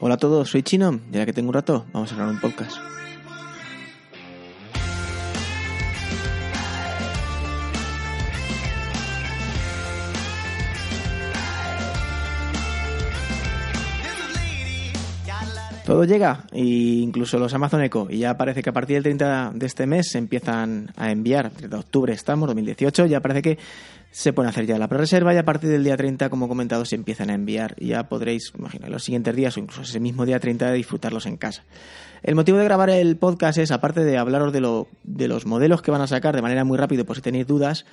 Hola a todos, soy Chino y que tengo un rato vamos a grabar un podcast. Todo llega, e incluso los Amazon Echo, y ya parece que a partir del 30 de este mes se empiezan a enviar, de octubre estamos, 2018, ya parece que se puede hacer ya la pre-reserva y a partir del día 30, como he comentado, se empiezan a enviar. Ya podréis, imaginar, los siguientes días o incluso ese mismo día 30 de disfrutarlos en casa. El motivo de grabar el podcast es, aparte de hablaros de, lo, de los modelos que van a sacar de manera muy rápida, por si tenéis dudas,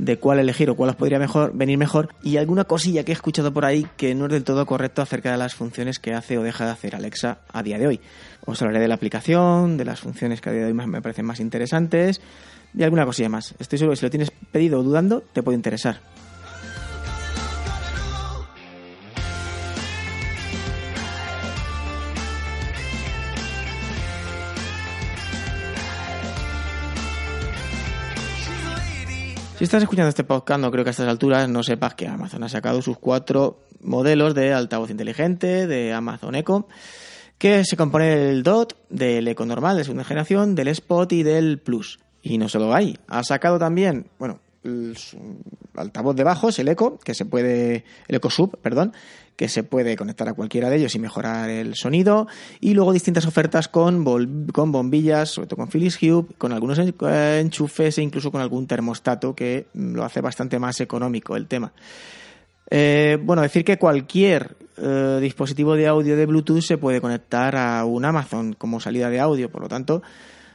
de cuál elegir o cuál os podría mejor, venir mejor y alguna cosilla que he escuchado por ahí que no es del todo correcto acerca de las funciones que hace o deja de hacer Alexa a día de hoy. Os hablaré de la aplicación, de las funciones que a día de hoy me parecen más interesantes y alguna cosilla más. Estoy seguro que si lo tienes pedido o dudando te puede interesar. Si estás escuchando este podcast, no creo que a estas alturas no sepas que Amazon ha sacado sus cuatro modelos de altavoz inteligente de Amazon Echo, que se compone del DOT, del Echo normal de segunda generación, del Spot y del Plus. Y no solo hay, ha sacado también, bueno, el altavoz de bajos, el Echo, que se puede, el Echo Sub, perdón, que se puede conectar a cualquiera de ellos y mejorar el sonido. Y luego distintas ofertas con, con bombillas, sobre todo con Philips Hue, con algunos enchufes e incluso con algún termostato que lo hace bastante más económico el tema. Eh, bueno, decir que cualquier eh, dispositivo de audio de Bluetooth se puede conectar a un Amazon como salida de audio, por lo tanto,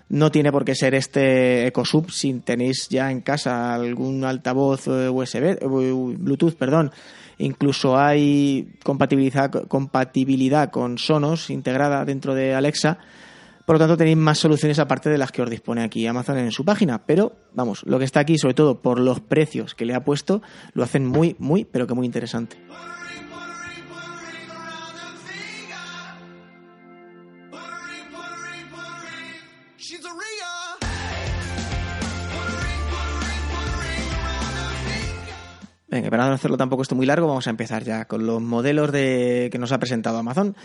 no tiene por qué ser este EcoSub si tenéis ya en casa algún altavoz eh, USB, Bluetooth, perdón, Incluso hay compatibilidad, compatibilidad con Sonos integrada dentro de Alexa. Por lo tanto, tenéis más soluciones aparte de las que os dispone aquí Amazon en su página. Pero, vamos, lo que está aquí, sobre todo por los precios que le ha puesto, lo hacen muy, muy, pero que muy interesante. Venga, para no hacerlo tampoco esto muy largo, vamos a empezar ya con los modelos de, que nos ha presentado Amazon.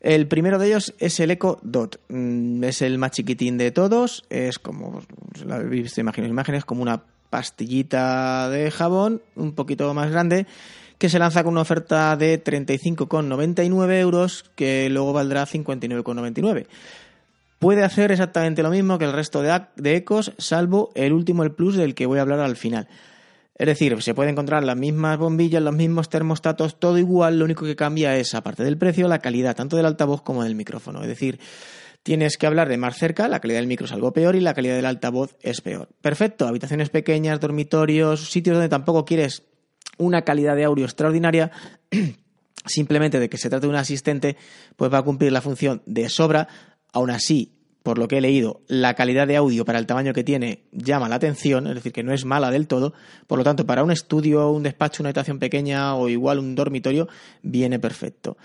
El primero de ellos es el Echo Dot. Mm, es el más chiquitín de todos. Es como, la habéis visto imágenes, como una pastillita de jabón, un poquito más grande, que se lanza con una oferta de 35,99 euros, que luego valdrá 59,99. Puede hacer exactamente lo mismo que el resto de, de Ecos, salvo el último, el Plus, del que voy a hablar al final. Es decir, se puede encontrar las mismas bombillas, los mismos termostatos, todo igual, lo único que cambia es, aparte del precio, la calidad tanto del altavoz como del micrófono. Es decir, tienes que hablar de más cerca, la calidad del micro es algo peor y la calidad del altavoz es peor. Perfecto, habitaciones pequeñas, dormitorios, sitios donde tampoco quieres una calidad de audio extraordinaria, simplemente de que se trate de un asistente, pues va a cumplir la función de sobra. Aún así, por lo que he leído, la calidad de audio para el tamaño que tiene llama la atención, es decir, que no es mala del todo. Por lo tanto, para un estudio, un despacho, una habitación pequeña o igual un dormitorio, viene perfecto.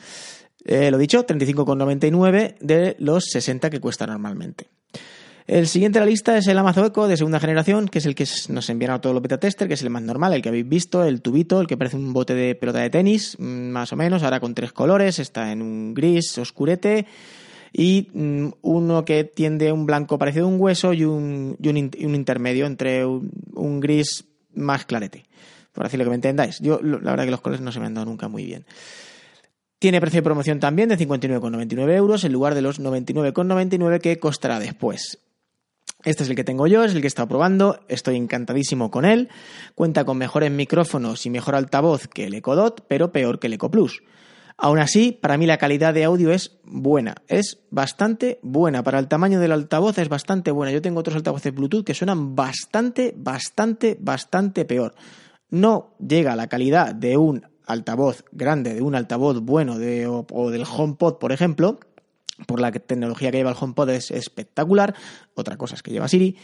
Eh, lo dicho, 35,99 de los 60 que cuesta normalmente. El siguiente de la lista es el Amazon Echo de segunda generación, que es el que nos enviaron a todos los beta tester, que es el más normal, el que habéis visto, el tubito, el que parece un bote de pelota de tenis, mm, más o menos, ahora con tres colores, está en un gris oscurete y mm, uno que tiende un blanco parecido a un hueso y un, intermedio entre un, gris más clarete, por así lo que me entendáis. Yo, la verdad que los colores no se me han dado nunca muy bien. Tiene precio de promoción también de 59,99 euros en lugar de los 99,99 que costará después. Este es el que tengo yo, es el que he estado probando, estoy encantadísimo con él. Cuenta con mejores micrófonos y mejor altavoz que el EcoDot, pero peor que el EcoPlus. Aún así, para mí la calidad de audio es buena, es bastante buena. Para el tamaño del altavoz es bastante buena. Yo tengo otros altavoces Bluetooth que suenan bastante, bastante, bastante peor. No llega a la calidad de un altavoz grande, de un altavoz bueno de, o, o del HomePod, por ejemplo, por la tecnología que lleva el HomePod es espectacular. Otra cosa es que lleva Siri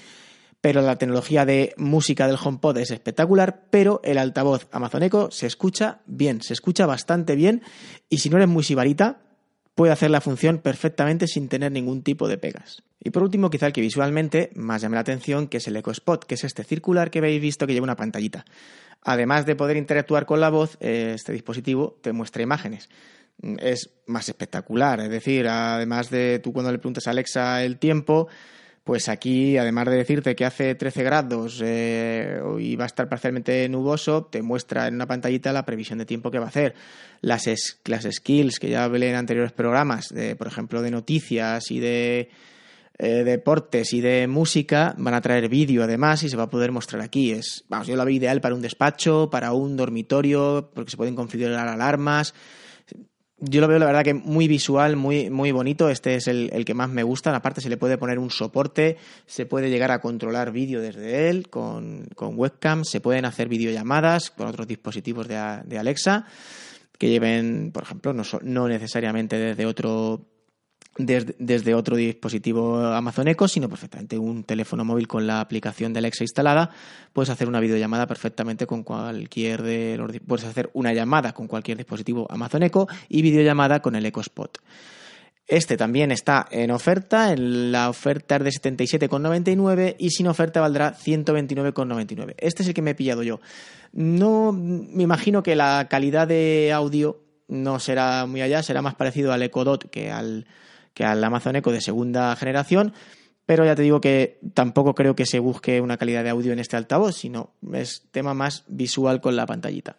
pero la tecnología de música del HomePod es espectacular, pero el altavoz Amazon Echo se escucha bien, se escucha bastante bien y si no eres muy sibarita, puede hacer la función perfectamente sin tener ningún tipo de pegas. Y por último, quizá el que visualmente más llame la atención, que es el Echo Spot, que es este circular que habéis visto que lleva una pantallita. Además de poder interactuar con la voz, este dispositivo te muestra imágenes es más espectacular. Es decir, además de tú cuando le preguntas a Alexa el tiempo, pues aquí, además de decirte que hace 13 grados eh, y va a estar parcialmente nuboso, te muestra en una pantallita la previsión de tiempo que va a hacer. Las, las skills que ya hablé en anteriores programas, de, por ejemplo, de noticias y de eh, deportes y de música, van a traer vídeo además y se va a poder mostrar aquí. Es, vamos, yo la veo ideal para un despacho, para un dormitorio, porque se pueden configurar alarmas yo lo veo la verdad que muy visual, muy, muy bonito. Este es el, que más me gusta. Aparte se le puede poner un soporte, se puede llegar a controlar vídeo desde él con, webcam, se pueden hacer videollamadas con otros dispositivos de, de Alexa que lleven, por ejemplo, no, no necesariamente desde otro desde, otro dispositivo Amazon Echo, sino perfectamente un teléfono móvil con la aplicación de Alexa instalada, puedes hacer una videollamada perfectamente con cualquier de los puedes hacer una llamada con cualquier dispositivo Amazon Echo y videollamada con el Echo Spot. Este también está en oferta, en la oferta es de 77,99 y sin oferta valdrá 129,99. Este es el que me he pillado yo. No me imagino que la calidad de audio no será muy allá, será más parecido al Echo Dot que al que al Amazon Echo de segunda generación, pero ya te digo que tampoco creo que se busque una calidad de audio en este altavoz, sino es tema más visual con la pantallita.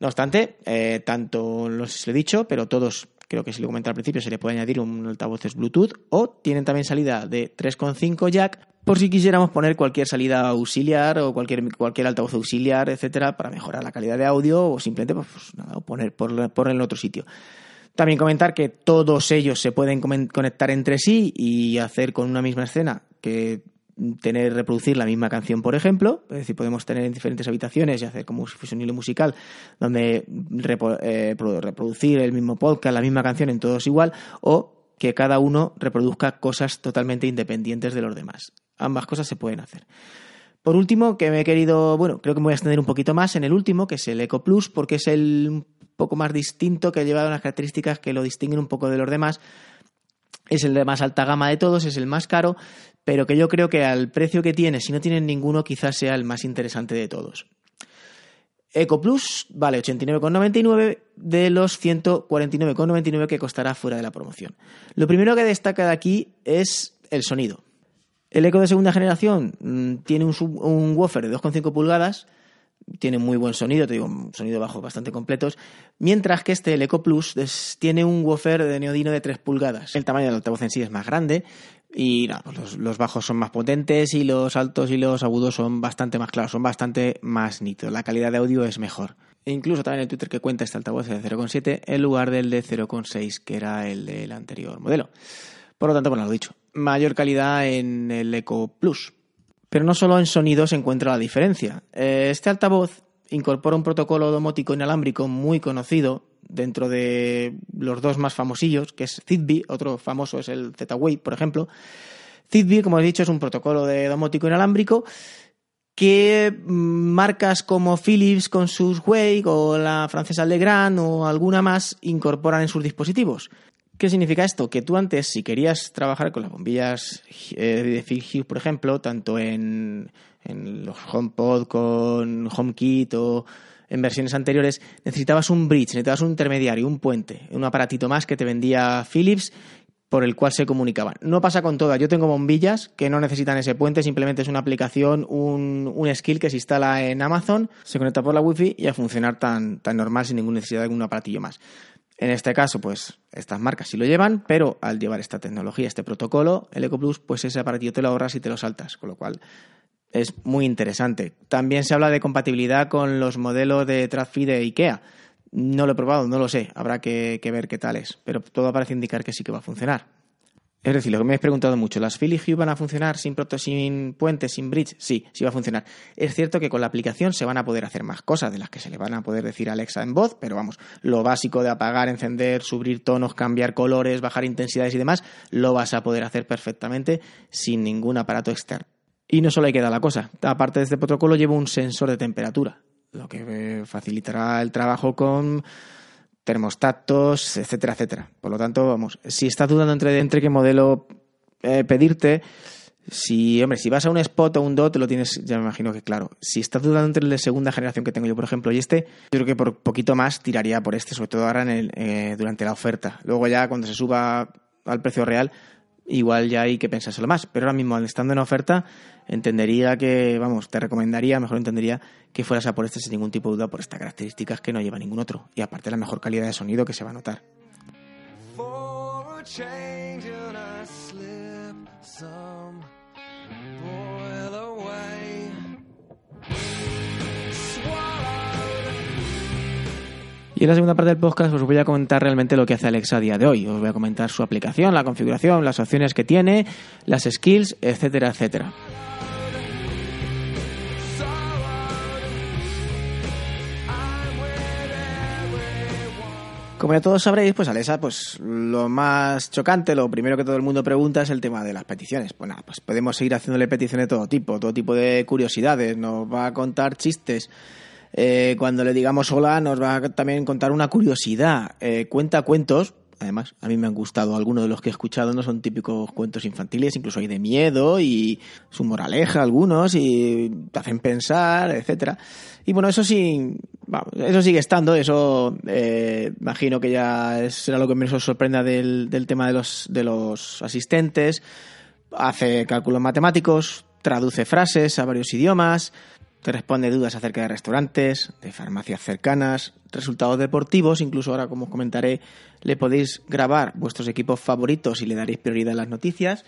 No obstante, eh, tanto los he dicho, pero todos, creo que si lo comenté al principio, se le puede añadir un altavoz Bluetooth o tienen también salida de 3.5 jack por si quisiéramos poner cualquier salida auxiliar o cualquier, cualquier altavoz auxiliar, etcétera, para mejorar la calidad de audio o simplemente pues nada, poner por, por en otro sitio. También comentar que todos ellos se pueden conectar entre sí y hacer con una misma escena que tener reproducir la misma canción, por ejemplo, es decir, podemos tener en diferentes habitaciones y hacer como si fuese un hilo musical donde eh, reproducir el mismo podcast, la misma canción en todos igual, o que cada uno reproduzca cosas totalmente independientes de los demás. Ambas cosas se pueden hacer. Por último, que me he querido, bueno, creo que me voy a extender un poquito más en el último, que es el Eco Plus, porque es el poco más distinto, que lleva unas características que lo distinguen un poco de los demás. Es el de más alta gama de todos, es el más caro, pero que yo creo que al precio que tiene, si no tienen ninguno, quizás sea el más interesante de todos. Eco Plus vale 89,99 de los 149,99 que costará fuera de la promoción. Lo primero que destaca de aquí es el sonido. El Eco de segunda generación mm, tiene un, un woofer de 2,5 pulgadas, tiene muy buen sonido, te digo, un sonido bajo bastante completos, mientras que este, Eco Plus, tiene un woofer de neodino de 3 pulgadas. El tamaño del altavoz en sí es más grande y pues los, bajos son más potentes y los altos y los agudos son bastante más claros, son bastante más nítidos. La calidad de audio es mejor. E incluso también el Twitter que cuenta este altavoz es de 0,7 en lugar del de 0,6 que era el del anterior modelo. Por lo tanto, bueno, lo dicho, mayor calidad en el Eco Plus. Pero no solo en sonido se encuentra la diferencia. Eh, este altavoz incorpora un protocolo domótico inalámbrico muy conocido dentro de los dos más famosillos, que es Zigbee, otro famoso es el Z-Wave, por ejemplo. Zigbee, como he dicho, es un protocolo de domótico inalámbrico que mm, marcas como Philips con sus Wave o la francesa Legrand o alguna más incorporan en sus dispositivos. ¿Qué significa esto? Que tú antes, si querías trabajar con las bombillas eh, de Philips por ejemplo, tanto en, los HomePod con HomeKit o en versiones anteriores, necesitabas un bridge, necesitabas un intermediario, un puente, un aparatito más que te vendía Philips por el cual se comunicaban. No pasa con todas. Yo tengo bombillas que no necesitan ese puente, simplemente es una aplicación, un, un skill que se instala en Amazon, se conecta por la Wi-Fi y a funcionar tan, tan normal sin ninguna necesidad de algún aparatillo más. En este caso, pues estas marcas sí lo llevan, pero al llevar esta tecnología, este protocolo, el EcoPlus, pues ese aparatillo te lo ahorras y te lo saltas, con lo cual es muy interesante. También se habla de compatibilidad con los modelos de TradFi de IKEA. No lo he probado, no lo sé, habrá que, ver qué tal es, pero todo parece indicar que sí que va a funcionar. Es decir, lo que me habéis preguntado mucho, ¿las Philly Hue van a funcionar sin proto, sin puente, sin bridge? Sí, sí va a funcionar. Es cierto que con la aplicación se van a poder hacer más cosas de las que se le van a poder decir a Alexa en voz, pero vamos, lo básico de apagar, encender, subir tonos, cambiar colores, bajar intensidades y demás, lo vas a poder hacer perfectamente sin ningún aparato externo. Y no solo hay que dar la cosa, aparte de este protocolo lleva un sensor de temperatura, lo que facilitará el trabajo con termostatos, etcétera, etcétera. Por lo tanto, vamos, si estás dudando entre, entre qué modelo eh, pedirte, si, hombre, si vas a un Spot o un DOT, lo tienes, ya me imagino que claro. Si estás dudando entre el de segunda generación que tengo yo, por ejemplo, y este, yo creo que por poquito más tiraría por este, sobre todo ahora en el, eh, durante la oferta. Luego ya cuando se suba al precio real, igual ya hay que pensárselo más. Pero ahora mismo, estando en oferta, entendería que, vamos, te recomendaría, mejor entendería que fueras a por este sin ningún tipo de duda por estas características que no lleva ningún otro. Y aparte la mejor calidad de sonido que se va a notar. Y en la segunda parte del podcast os voy a comentar realmente lo que hace Alexa a día de hoy. Os voy a comentar su aplicación, la configuración, las opciones que tiene, las skills, etcétera, etcétera. Como ya todos sabréis, pues Alexa, pues lo más chocante, lo primero que todo el mundo pregunta es el tema de las peticiones. Pues nada, pues podemos seguir haciéndole peticiones de todo tipo, todo tipo de curiosidades, nos va a contar chistes, eh, cuando le digamos hola, nos va a también contar una curiosidad. Eh, cuenta cuentos. Además, a mí me han gustado algunos de los que he escuchado, no son típicos cuentos infantiles, incluso hay de miedo y su moraleja algunos y te hacen pensar, etcétera. Y bueno, eso sí, eso sigue estando, eso eh, imagino que ya será lo que menos os sorprenda del, del tema de los, de los asistentes. Hace cálculos matemáticos, traduce frases a varios idiomas, te responde dudas acerca de restaurantes, de farmacias cercanas, resultados deportivos, incluso ahora, como os comentaré, le podéis grabar vuestros equipos favoritos y le daréis prioridad a las noticias.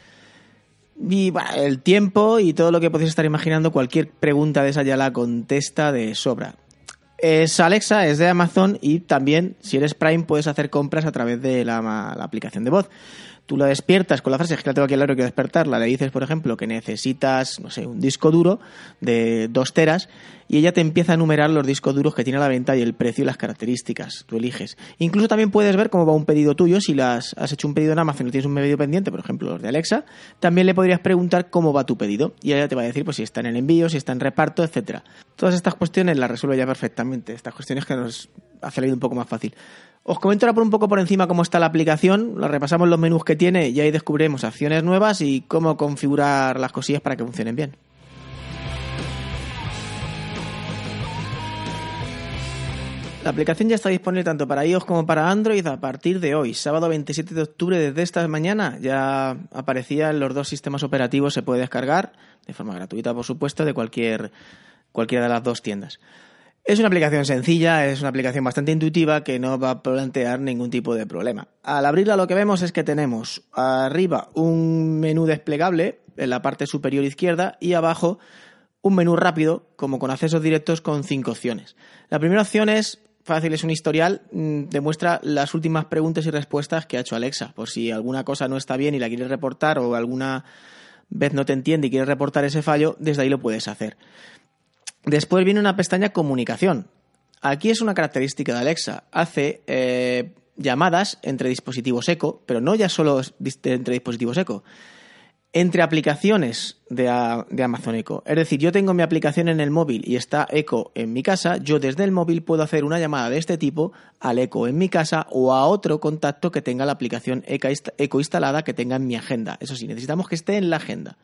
Y el tiempo y todo lo que podéis estar imaginando, cualquier pregunta de esa ya la contesta de sobra. Es Alexa, es de Amazon y también, si eres Prime, puedes hacer compras a través de la, la aplicación de voz tú la despiertas con la frase, es que la tengo aquí al lado que despertarla, le dices, por ejemplo, que necesitas, no sé, un disco duro de dos teras y ella te empieza a enumerar los discos duros que tiene a la venta y el precio y las características. Tú eliges. Incluso también puedes ver cómo va un pedido tuyo. Si las has hecho un pedido en Amazon y tienes un pedido pendiente, por ejemplo, los de Alexa, también le podrías preguntar cómo va tu pedido. Y ella te va a decir pues, si está en el envío, si está en reparto, etcétera. Todas estas cuestiones las resuelve ya perfectamente. Estas cuestiones que nos hace la vida un poco más fácil. Os comento ahora por un poco por encima cómo está la aplicación, la repasamos los menús que tiene y ahí descubriremos acciones nuevas y cómo configurar las cosillas para que funcionen bien. La aplicación ya está disponible tanto para iOS como para Android a partir de hoy, sábado 27 de octubre desde esta mañana. Ya aparecían los dos sistemas operativos, se puede descargar de forma gratuita, por supuesto, de cualquier, cualquiera de las dos tiendas. Es una aplicación sencilla, es una aplicación bastante intuitiva que no va a plantear ningún tipo de problema. Al abrirla lo que vemos es que tenemos arriba un menú desplegable en la parte superior izquierda y abajo un menú rápido como con accesos directos con cinco opciones. La primera opción es fácil, es un historial, mm, demuestra las últimas preguntas y respuestas que ha hecho Alexa, por si alguna cosa no está bien y la quieres reportar o alguna vez no te entiende y quieres reportar ese fallo, desde ahí lo puedes hacer. Después viene una pestaña comunicación. Aquí es una característica de Alexa. Hace eh, llamadas entre dispositivos eco, pero no ya solo entre dispositivos eco, entre aplicaciones de, de, Amazon Echo. Es decir, yo tengo mi aplicación en el móvil y está Echo en mi casa, yo desde el móvil puedo hacer una llamada de este tipo al Echo en mi casa o a otro contacto que tenga la aplicación Echo instalada que tenga en mi agenda. Eso sí, necesitamos que esté en la agenda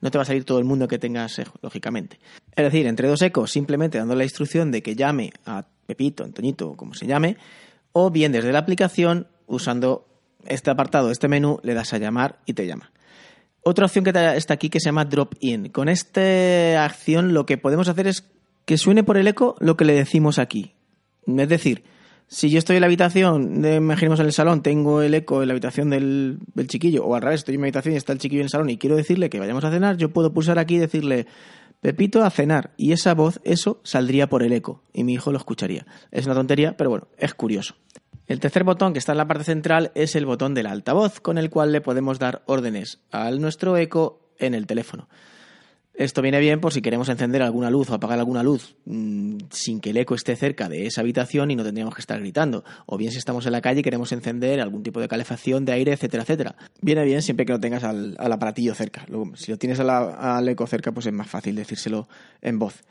no te va a salir todo el mundo que tengas, lógicamente. Es decir, entre dos ecos, simplemente dando la instrucción de que llame a Pepito, Antoñito, como se llame, o bien desde la aplicación, usando este apartado, este menú, le das a llamar y te llama. Otra opción que está aquí que se llama Drop In. Con esta acción lo que podemos hacer es que suene por el eco lo que le decimos aquí. Es decir, si yo estoy en la habitación, imaginemos en el salón, tengo el eco en la habitación del, chiquillo, o al revés, estoy en mi habitación y está el chiquillo en el salón y quiero decirle que vayamos a cenar, yo puedo pulsar aquí y decirle, Pepito a cenar, y esa voz, eso, saldría por el eco, y mi hijo lo escucharía. Es una tontería, pero bueno, es curioso. El tercer botón que está en la parte central es el botón del altavoz, con el cual le podemos dar órdenes a nuestro eco en el teléfono. Esto viene bien por si queremos encender alguna luz o apagar alguna luz mmm, sin que el eco esté cerca de esa habitación y no tendríamos que estar gritando. O bien si estamos en la calle y queremos encender algún tipo de calefacción de aire, etcétera, etcétera. Viene bien siempre que lo tengas al, aparatillo cerca. Luego, si lo tienes al eco cerca, pues es más fácil decírselo en voz.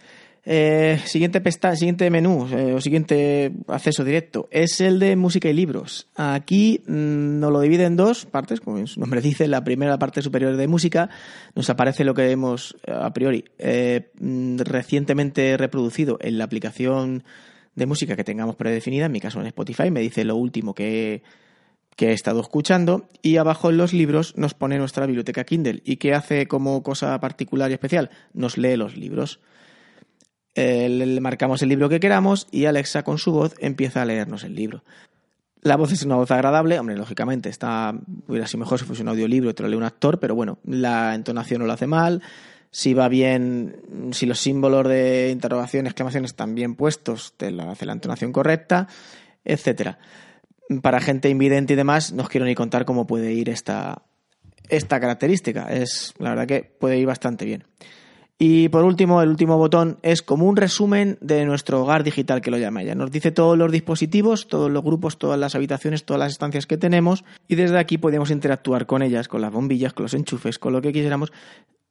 Eh, siguiente pesta siguiente menú eh, o siguiente acceso directo es el de música y libros. Aquí mmm, nos lo divide en dos partes, como su nombre dice. La primera parte superior de música nos aparece lo que hemos a priori eh, recientemente reproducido en la aplicación de música que tengamos predefinida. En mi caso en Spotify me dice lo último que que he estado escuchando y abajo en los libros nos pone nuestra biblioteca Kindle y que hace como cosa particular y especial nos lee los libros eh, le marcamos el libro que queramos y Alexa con su voz empieza a leernos el libro. La voz es una voz agradable, hombre, lógicamente, está, hubiera sido mejor si fuese un audiolibro y te lo lee un actor, pero bueno, la entonación no lo hace mal, si va bien, si los símbolos de interrogación, exclamaciones están bien puestos, te lo hace la entonación correcta, etcétera. Para gente invidente y demás, no os quiero ni contar cómo puede ir esta, esta característica. Es, la verdad que puede ir bastante bien. Y por último, el último botón es como un resumen de nuestro hogar digital que lo llama ella. Nos dice todos los dispositivos, todos los grupos, todas las habitaciones, todas las estancias que tenemos y desde aquí podemos interactuar con ellas, con las bombillas, con los enchufes, con lo que quisiéramos,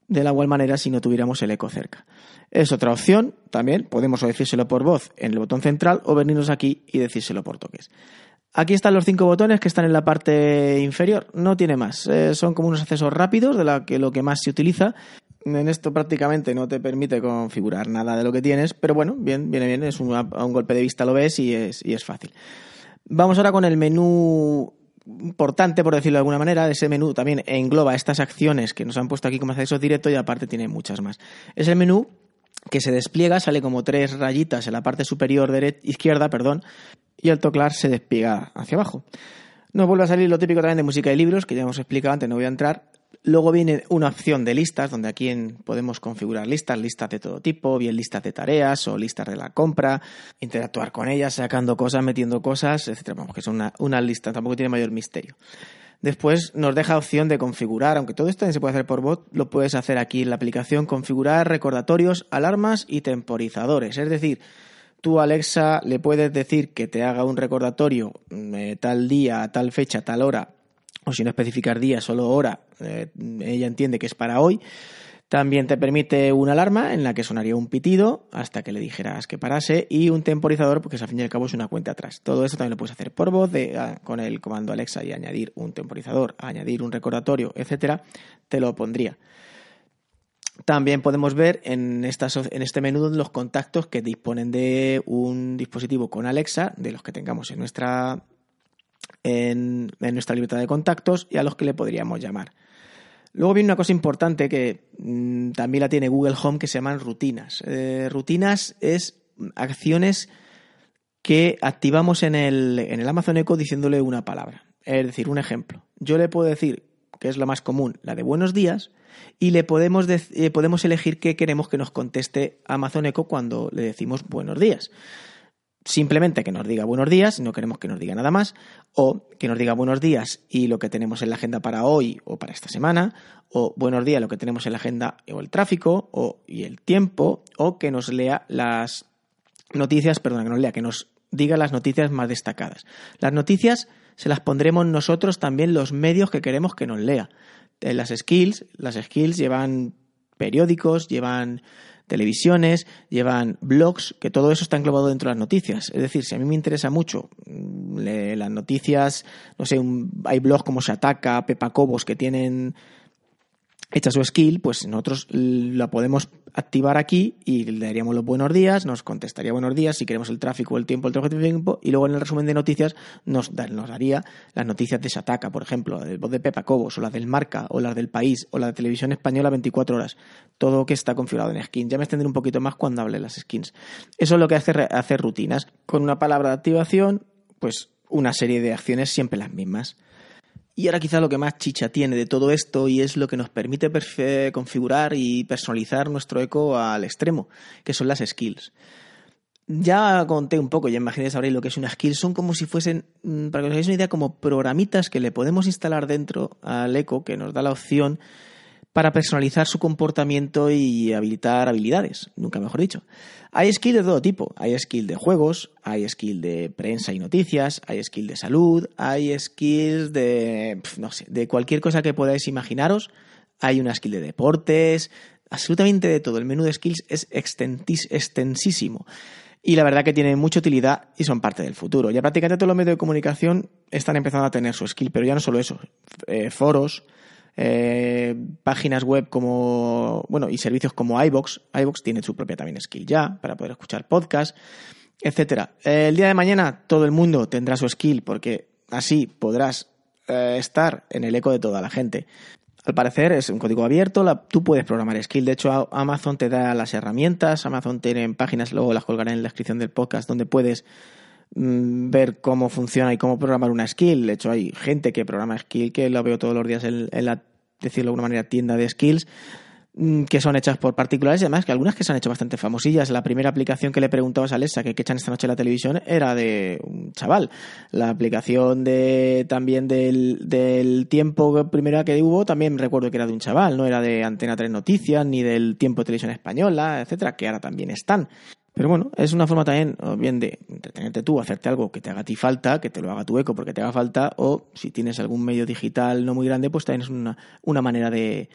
de la igual manera si no tuviéramos el eco cerca. Es otra opción, también podemos decírselo por voz en el botón central o venirnos aquí y decírselo por toques. Aquí están los cinco botones que están en la parte inferior, no tiene más. Eh, son como unos accesos rápidos de lo que más se utiliza en esto prácticamente no te permite configurar nada de lo que tienes, pero bueno, bien, viene bien, es un, a un golpe de vista lo ves y es, y es fácil. Vamos ahora con el menú importante, por decirlo de alguna manera. Ese menú también engloba estas acciones que nos han puesto aquí como acceso directo y aparte tiene muchas más. Es el menú que se despliega, sale como tres rayitas en la parte superior derecha, izquierda, perdón, y al tocar se despliega hacia abajo. Nos vuelve a salir lo típico también de música y libros, que ya hemos explicado antes, no voy a entrar. Luego viene una opción de listas, donde aquí podemos configurar listas, listas de todo tipo, bien listas de tareas o listas de la compra, interactuar con ellas, sacando cosas, metiendo cosas, etc. Vamos, que es una, una lista, tampoco tiene mayor misterio. Después nos deja opción de configurar, aunque todo esto se puede hacer por bot, lo puedes hacer aquí en la aplicación, configurar recordatorios, alarmas y temporizadores. Es decir, tú Alexa le puedes decir que te haga un recordatorio eh, tal día, tal fecha, tal hora o si no especificar día, solo hora, eh, ella entiende que es para hoy. También te permite una alarma en la que sonaría un pitido hasta que le dijeras que parase y un temporizador porque al fin y al cabo es una cuenta atrás. Todo esto también lo puedes hacer por voz de, ah, con el comando Alexa y añadir un temporizador, añadir un recordatorio, etcétera, te lo pondría. También podemos ver en, esta, en este menú los contactos que disponen de un dispositivo con Alexa, de los que tengamos en nuestra en, nuestra libertad de contactos y a los que le podríamos llamar. Luego viene una cosa importante que mmm, también la tiene Google Home que se llaman rutinas. Eh, rutinas es acciones que activamos en el, en el Amazon Echo diciéndole una palabra. Es decir, un ejemplo. Yo le puedo decir, que es lo más común, la de buenos días, y le podemos, eh, podemos elegir qué queremos que nos conteste Amazon Echo cuando le decimos buenos días simplemente que nos diga buenos días, no queremos que nos diga nada más, o que nos diga buenos días y lo que tenemos en la agenda para hoy o para esta semana, o buenos días lo que tenemos en la agenda o el tráfico o, y el tiempo, o que nos lea las noticias, perdón, que nos lea, que nos diga las noticias más destacadas. Las noticias se las pondremos nosotros también los medios que queremos que nos lea. Las skills, las skills llevan periódicos, llevan televisiones, llevan blogs, que todo eso está englobado dentro de las noticias. Es decir, si a mí me interesa mucho mm, las noticias, no sé, un, hay blogs como Shataka, Pepa Cobos, que tienen hecha su skill, pues nosotros la podemos activar aquí y le daríamos los buenos días, nos contestaría buenos días si queremos el tráfico, el tiempo, el tráfico, el tiempo, y luego en el resumen de noticias nos, nos daría las noticias de Sataka, por ejemplo, el voz de Pepa Cobos, o las del Marca, o las del País, o la de Televisión Española 24 horas. Todo que está configurado en skins. Ya me extenderé un poquito más cuando hable de las skins. Eso es lo que hace hacer rutinas. Con una palabra de activación, pues una serie de acciones siempre las mismas. Y ahora quizá lo que más chicha tiene de todo esto y es lo que nos permite configurar y personalizar nuestro eco al extremo, que son las skills. Ya conté un poco, ya imaginé sabréis lo que es una skill. Son como si fuesen, mm, para que os hagáis una idea, como programitas que le podemos instalar dentro al eco, que nos da la opción para personalizar su comportamiento y habilitar habilidades, nunca mejor dicho. Hay skill de todo tipo, hay skill de juegos, hay skill de prensa y noticias, hay skill de salud, hay skills de, no sé, de cualquier cosa que podáis imaginaros, hay una skill de deportes, absolutamente de todo. El menú de skills es extensísimo. Y la verdad que tiene mucha utilidad y son parte del futuro. Ya prácticamente todos los medios de comunicación están empezando a tener su skill, pero ya no solo eso. Eh, foros, eh, páginas web como, bueno, y servicios como iBox. iBox tiene su propia también skill ya para poder escuchar podcast, etcétera. el día de mañana todo el mundo tendrá su skill porque así podrás eh, estar en el eco de toda la gente. Al parecer es un código abierto, tú puedes programar skill. De hecho, Amazon te da las herramientas, Amazon tiene páginas, luego las colgaré en la descripción del podcast, donde puedes ver cómo funciona y cómo programar una skill. De hecho, hay gente que programa skill que lo veo todos los días en, la, decirlo de alguna manera, tienda de skills mm, que son hechas por particulares y además que algunas que se han hecho bastante famosillas. La primera aplicación que le preguntabas a Alexa que, echan esta noche en la televisión era de un chaval. La aplicación de también del, del tiempo primera que hubo también recuerdo que era de un chaval, no era de Antena 3 Noticias ni del tiempo de televisión española, etcétera, que ahora también están. Pero bueno, es una forma también, bien de entretenerte tú, hacerte algo que te haga a ti falta, que te lo haga tu eco porque te haga falta, o si tienes algún medio digital no muy grande, pues también es una, una manera de,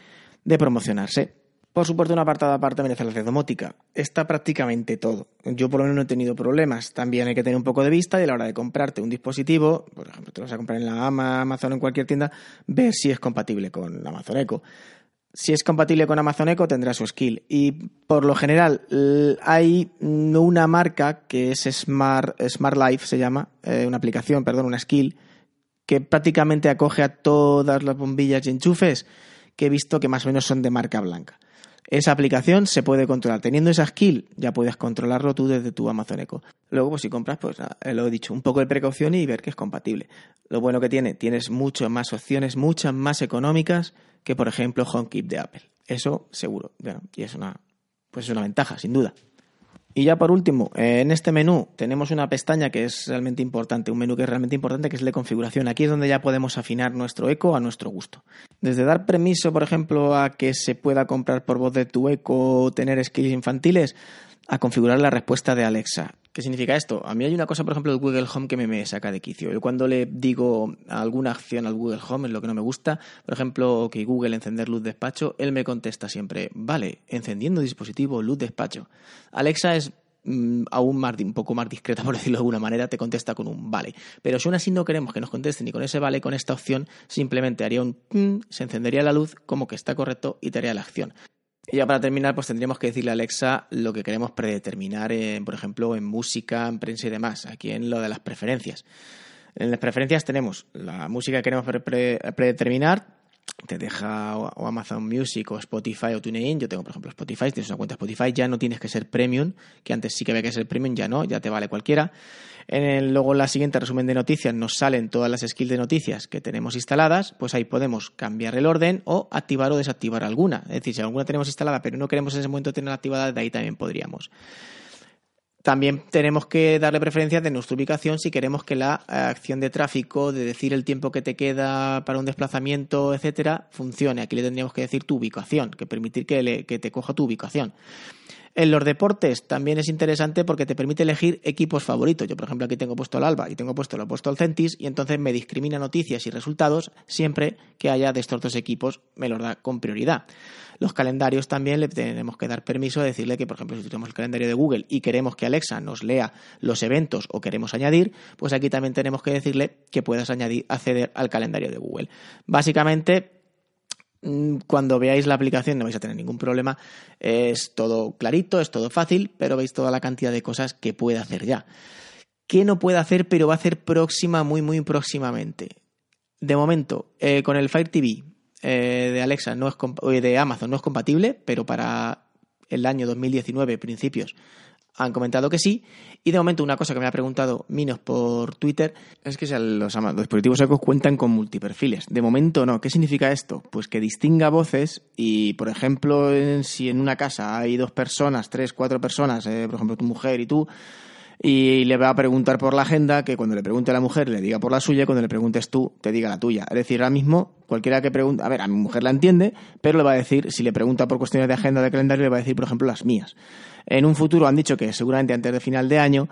de promocionarse. Por supuesto, una apartada aparte merece la domótica. Está prácticamente todo. Yo por lo menos no he tenido problemas. También hay que tener un poco de vista y a la hora de comprarte un dispositivo, por ejemplo, te lo vas a comprar en la Amazon o en cualquier tienda, ver si es compatible con Amazon Echo si es compatible con Amazon Echo tendrá su skill. Y por lo general hay una marca que es Smart, Smart Life, se llama, eh, una aplicación, perdón, una skill, que prácticamente acoge a todas las bombillas y enchufes que he visto que más o menos son de marca blanca. Esa aplicación se puede controlar. Teniendo esa skill, ya puedes controlarlo tú desde tu Amazon Echo. Luego, pues si compras, pues eh, lo he dicho, un poco de precaución y ver que es compatible. Lo bueno que tiene, tienes muchas más opciones, muchas más económicas que, por ejemplo, HomeKit de Apple. Eso seguro. y es una, pues es una ventaja, sin duda. Y ya por último, en este menú tenemos una pestaña que es realmente importante, un menú que es realmente importante, que es el de configuración. Aquí es donde ya podemos afinar nuestro eco a nuestro gusto. Desde dar permiso, por ejemplo, a que se pueda comprar por voz de tu eco o tener skills infantiles, a configurar la respuesta de Alexa. ¿Qué significa esto? A mí hay una cosa, por ejemplo, del Google Home que me, saca de quicio. Yo cuando le digo alguna acción al Google Home, es lo que no me gusta, por ejemplo, que Google encender luz despacho, él me contesta siempre, vale, encendiendo dispositivo, luz despacho. Alexa es mm, aún más, un poco más discreta, por decirlo de alguna manera, te contesta con un vale. Pero si aún así no queremos que nos conteste ni con ese vale, con esta opción, simplemente haría un se encendería la luz como que está correcto y te haría la acción. Y ya para terminar, pues tendríamos que decirle a Alexa lo que queremos predeterminar, en, por ejemplo, en música, en prensa y demás, aquí en lo de las preferencias. En las preferencias tenemos la música que queremos predeterminar, te deja o Amazon Music o Spotify o TuneIn. Yo tengo, por ejemplo, Spotify, tienes una cuenta Spotify, ya no tienes que ser premium, que antes sí que había que ser premium, ya no, ya te vale cualquiera. En el, luego, en la siguiente resumen de noticias, nos salen todas las skills de noticias que tenemos instaladas, pues ahí podemos cambiar el orden o activar o desactivar alguna. Es decir, si alguna tenemos instalada pero no queremos en ese momento tenerla activada, de ahí también podríamos. También tenemos que darle preferencia de nuestra ubicación si queremos que la eh, acción de tráfico, de decir el tiempo que te queda para un desplazamiento, etcétera, funcione. Aquí le tendríamos que decir tu ubicación, que permitir que, que te coja tu ubicación. En los deportes también es interesante porque te permite elegir equipos favoritos. Yo, por ejemplo, aquí tengo puesto el Alba y tengo puesto lo puesto al Centis y entonces me discrimina noticias y resultados siempre que haya de estos dos equipos, me los da con prioridad. Los calendarios también le tenemos que dar permiso de decirle que, por ejemplo, si tenemos el calendario de Google y queremos que Alexa nos lea los eventos o queremos añadir, pues aquí también tenemos que decirle que puedas añadir, acceder al calendario de Google. Básicamente, cuando veáis la aplicación no vais a tener ningún problema. Es todo clarito, es todo fácil, pero veis toda la cantidad de cosas que puede hacer ya. ¿Qué no puede hacer, pero va a hacer próxima, muy, muy próximamente? De momento, eh, con el Fire TV eh, de Alexa no es de Amazon no es compatible, pero para el año 2019, principios, han comentado que sí. Y de momento una cosa que me ha preguntado Minos por Twitter es que los, los dispositivos Ecos cuentan con multiperfiles. De momento no. ¿Qué significa esto? Pues que distinga voces y, por ejemplo, si en una casa hay dos personas, tres, cuatro personas, eh, por ejemplo tu mujer y tú, y le va a preguntar por la agenda, que cuando le pregunte a la mujer le diga por la suya, cuando le preguntes tú te diga la tuya. Es decir, ahora mismo cualquiera que pregunte, a ver, a mi mujer la entiende, pero le va a decir, si le pregunta por cuestiones de agenda de calendario, le va a decir, por ejemplo, las mías. En un futuro han dicho que seguramente antes de final de año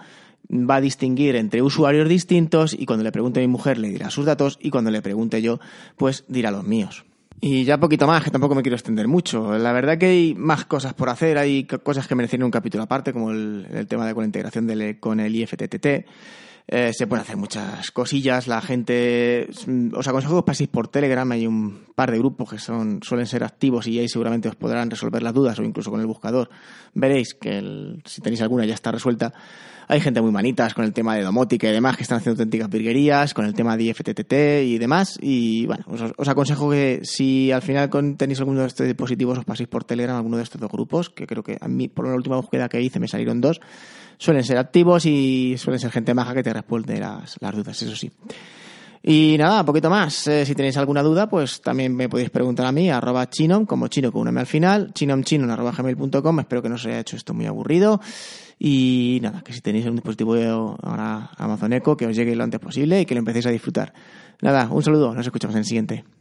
va a distinguir entre usuarios distintos y cuando le pregunte a mi mujer le dirá sus datos y cuando le pregunte yo, pues dirá los míos. Y ya poquito más, que tampoco me quiero extender mucho. La verdad que hay más cosas por hacer, hay cosas que merecen un capítulo aparte, como el, tema de con la integración con el IFTTT. Eh, se pueden hacer muchas cosillas. La gente, mm, os aconsejo que os paséis por Telegram. Hay un par de grupos que son, suelen ser activos y ahí seguramente os podrán resolver las dudas o incluso con el buscador. Veréis que si tenéis alguna ya está resuelta. Hay gente muy manitas con el tema de domótica y demás que están haciendo auténticas virguerías, con el tema de IFTTT y demás. Y bueno, os, aconsejo que si al final tenéis alguno de estos dispositivos os paséis por Telegram alguno de estos dos grupos, que creo que a mí por la última búsqueda que hice me salieron dos. Suelen ser activos y suelen ser gente maja que te responde las, dudas, eso sí. Y nada, poquito más. Eh, si tenéis alguna duda, pues también me podéis preguntar a mí, arroba chinom, como chino con un M al final, chinomchinon arroba gmail.com. Espero que no os haya hecho esto muy aburrido. Y nada, que si tenéis un dispositivo ahora Amazon Echo, que os llegue lo antes posible y que lo empecéis a disfrutar. Nada, un saludo, nos escuchamos en el siguiente.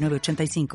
85